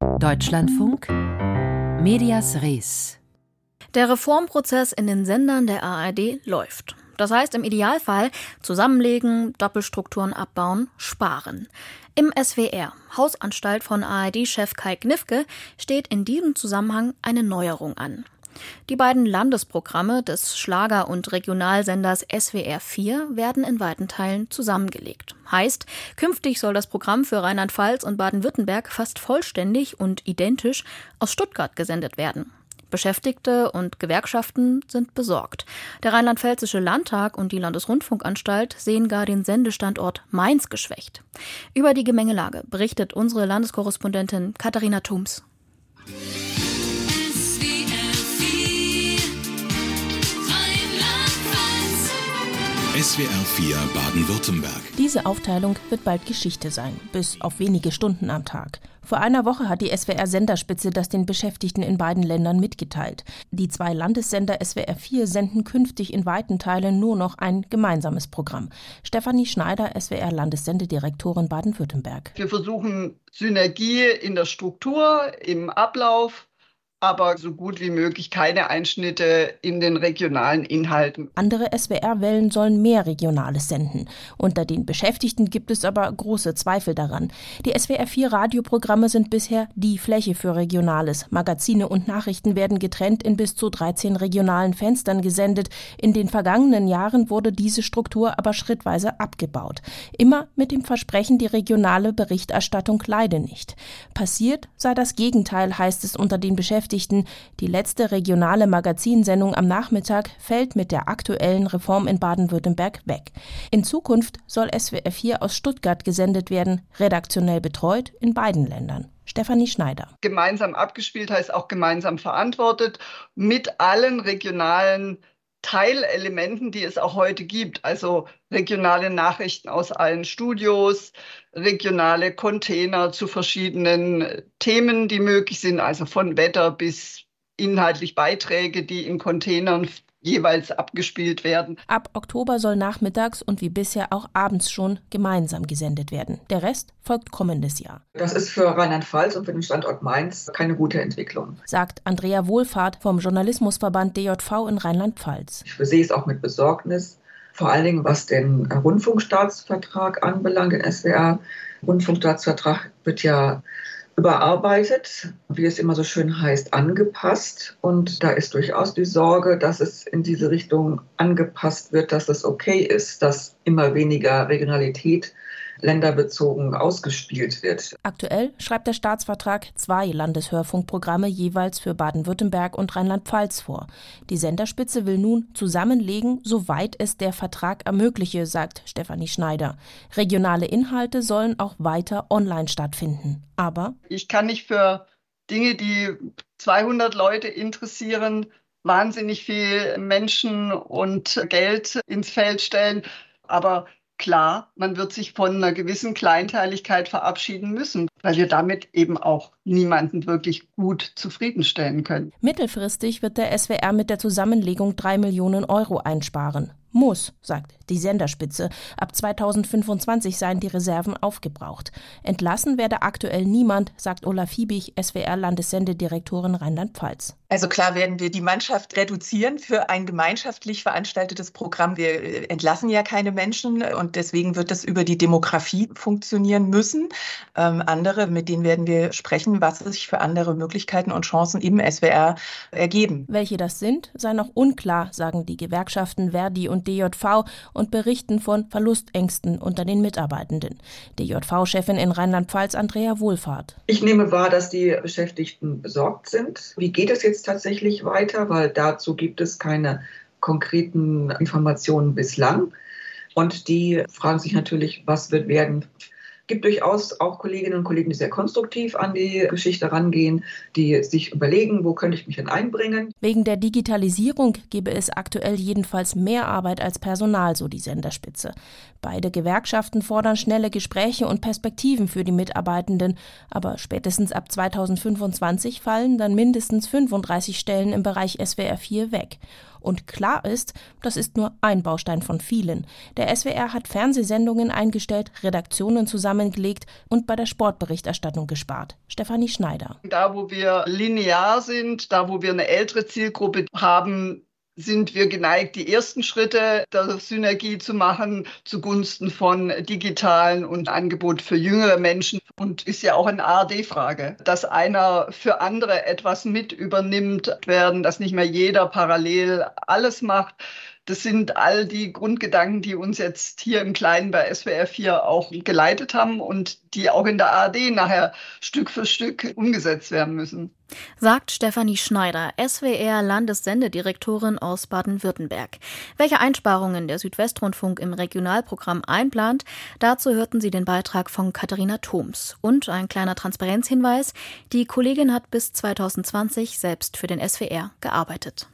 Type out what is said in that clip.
Deutschlandfunk Medias Res. Der Reformprozess in den Sendern der ARD läuft. Das heißt im Idealfall zusammenlegen, Doppelstrukturen abbauen, sparen. Im SWR, Hausanstalt von ARD-Chef Kai Knifke, steht in diesem Zusammenhang eine Neuerung an. Die beiden Landesprogramme des Schlager- und Regionalsenders SWR 4 werden in weiten Teilen zusammengelegt. Heißt, künftig soll das Programm für Rheinland-Pfalz und Baden-Württemberg fast vollständig und identisch aus Stuttgart gesendet werden. Beschäftigte und Gewerkschaften sind besorgt. Der Rheinland-Pfälzische Landtag und die Landesrundfunkanstalt sehen gar den Sendestandort Mainz geschwächt. Über die Gemengelage berichtet unsere Landeskorrespondentin Katharina Thums. SWR 4 Baden-Württemberg. Diese Aufteilung wird bald Geschichte sein, bis auf wenige Stunden am Tag. Vor einer Woche hat die SWR-Senderspitze das den Beschäftigten in beiden Ländern mitgeteilt. Die zwei Landessender SWR 4 senden künftig in weiten Teilen nur noch ein gemeinsames Programm. Stefanie Schneider, SWR-Landessendedirektorin Baden-Württemberg. Wir versuchen Synergie in der Struktur, im Ablauf aber so gut wie möglich keine Einschnitte in den regionalen Inhalten. Andere SWR-Wellen sollen mehr Regionales senden. Unter den Beschäftigten gibt es aber große Zweifel daran. Die SWR-4-Radioprogramme sind bisher die Fläche für Regionales. Magazine und Nachrichten werden getrennt in bis zu 13 regionalen Fenstern gesendet. In den vergangenen Jahren wurde diese Struktur aber schrittweise abgebaut. Immer mit dem Versprechen, die regionale Berichterstattung leide nicht. Passiert sei das Gegenteil, heißt es unter den Beschäftigten Beschäftigten. Die letzte regionale Magazinsendung am Nachmittag fällt mit der aktuellen Reform in Baden-Württemberg weg. In Zukunft soll SWR 4 aus Stuttgart gesendet werden, redaktionell betreut in beiden Ländern. Stefanie Schneider. Gemeinsam abgespielt heißt auch gemeinsam verantwortet mit allen regionalen Teilelementen, die es auch heute gibt. Also regionale Nachrichten aus allen Studios, regionale Container zu verschiedenen Themen, die möglich sind, also von Wetter bis inhaltlich Beiträge, die in Containern jeweils abgespielt werden. Ab Oktober soll nachmittags und wie bisher auch abends schon gemeinsam gesendet werden. Der Rest folgt kommendes Jahr. Das ist für Rheinland-Pfalz und für den Standort Mainz keine gute Entwicklung. Sagt Andrea Wohlfahrt vom Journalismusverband DJV in Rheinland-Pfalz. Ich sehe es auch mit Besorgnis, vor allen Dingen was den Rundfunkstaatsvertrag anbelangt, den SWR. Rundfunkstaatsvertrag wird ja überarbeitet, wie es immer so schön heißt, angepasst. Und da ist durchaus die Sorge, dass es in diese Richtung angepasst wird, dass es okay ist, dass immer weniger Regionalität länderbezogen ausgespielt wird. Aktuell schreibt der Staatsvertrag zwei Landeshörfunkprogramme jeweils für Baden-Württemberg und Rheinland-Pfalz vor. Die Senderspitze will nun zusammenlegen, soweit es der Vertrag ermögliche, sagt Stefanie Schneider. Regionale Inhalte sollen auch weiter online stattfinden. Aber ich kann nicht für Dinge, die 200 Leute interessieren, wahnsinnig viel Menschen und Geld ins Feld stellen. Aber klar, man wird sich von einer gewissen Kleinteiligkeit verabschieden müssen, weil wir damit eben auch niemanden wirklich gut zufriedenstellen können. Mittelfristig wird der SWR mit der Zusammenlegung drei Millionen Euro einsparen. Muss, sagt die Senderspitze. Ab 2025 seien die Reserven aufgebraucht. Entlassen werde aktuell niemand, sagt Olaf Fiebig, SWR-Landessendedirektorin Rheinland-Pfalz. Also klar werden wir die Mannschaft reduzieren für ein gemeinschaftlich veranstaltetes Programm. Wir entlassen ja keine Menschen und deswegen wird das über die Demografie funktionieren müssen. Ähm, andere, mit denen werden wir sprechen, was sich für andere Möglichkeiten und Chancen im SWR ergeben. Welche das sind, sei noch unklar, sagen die Gewerkschaften Verdi und DJV und berichten von Verlustängsten unter den Mitarbeitenden. DJV-Chefin in Rheinland-Pfalz Andrea Wohlfahrt. Ich nehme wahr, dass die Beschäftigten besorgt sind. Wie geht es jetzt tatsächlich weiter? Weil dazu gibt es keine konkreten Informationen bislang. Und die fragen sich natürlich, was wird werden gibt durchaus auch Kolleginnen und Kollegen, die sehr konstruktiv an die Geschichte rangehen, die sich überlegen, wo könnte ich mich denn einbringen. Wegen der Digitalisierung gebe es aktuell jedenfalls mehr Arbeit als Personal, so die Senderspitze. Beide Gewerkschaften fordern schnelle Gespräche und Perspektiven für die Mitarbeitenden, aber spätestens ab 2025 fallen dann mindestens 35 Stellen im Bereich SWR 4 weg. Und klar ist, das ist nur ein Baustein von vielen. Der SWR hat Fernsehsendungen eingestellt, Redaktionen zusammengelegt und bei der Sportberichterstattung gespart. Stefanie Schneider. Da, wo wir linear sind, da, wo wir eine ältere Zielgruppe haben, sind wir geneigt, die ersten Schritte der Synergie zu machen zugunsten von digitalen und Angebot für jüngere Menschen. Und ist ja auch eine ARD-Frage, dass einer für andere etwas mit übernimmt werden, dass nicht mehr jeder parallel alles macht. Das sind all die Grundgedanken, die uns jetzt hier im Kleinen bei SWR 4 auch geleitet haben und die auch in der ARD nachher Stück für Stück umgesetzt werden müssen. Sagt Stefanie Schneider, SWR Landessendedirektorin aus Baden-Württemberg. Welche Einsparungen der Südwestrundfunk im Regionalprogramm einplant, dazu hörten Sie den Beitrag von Katharina Thoms. Und ein kleiner Transparenzhinweis, die Kollegin hat bis 2020 selbst für den SWR gearbeitet.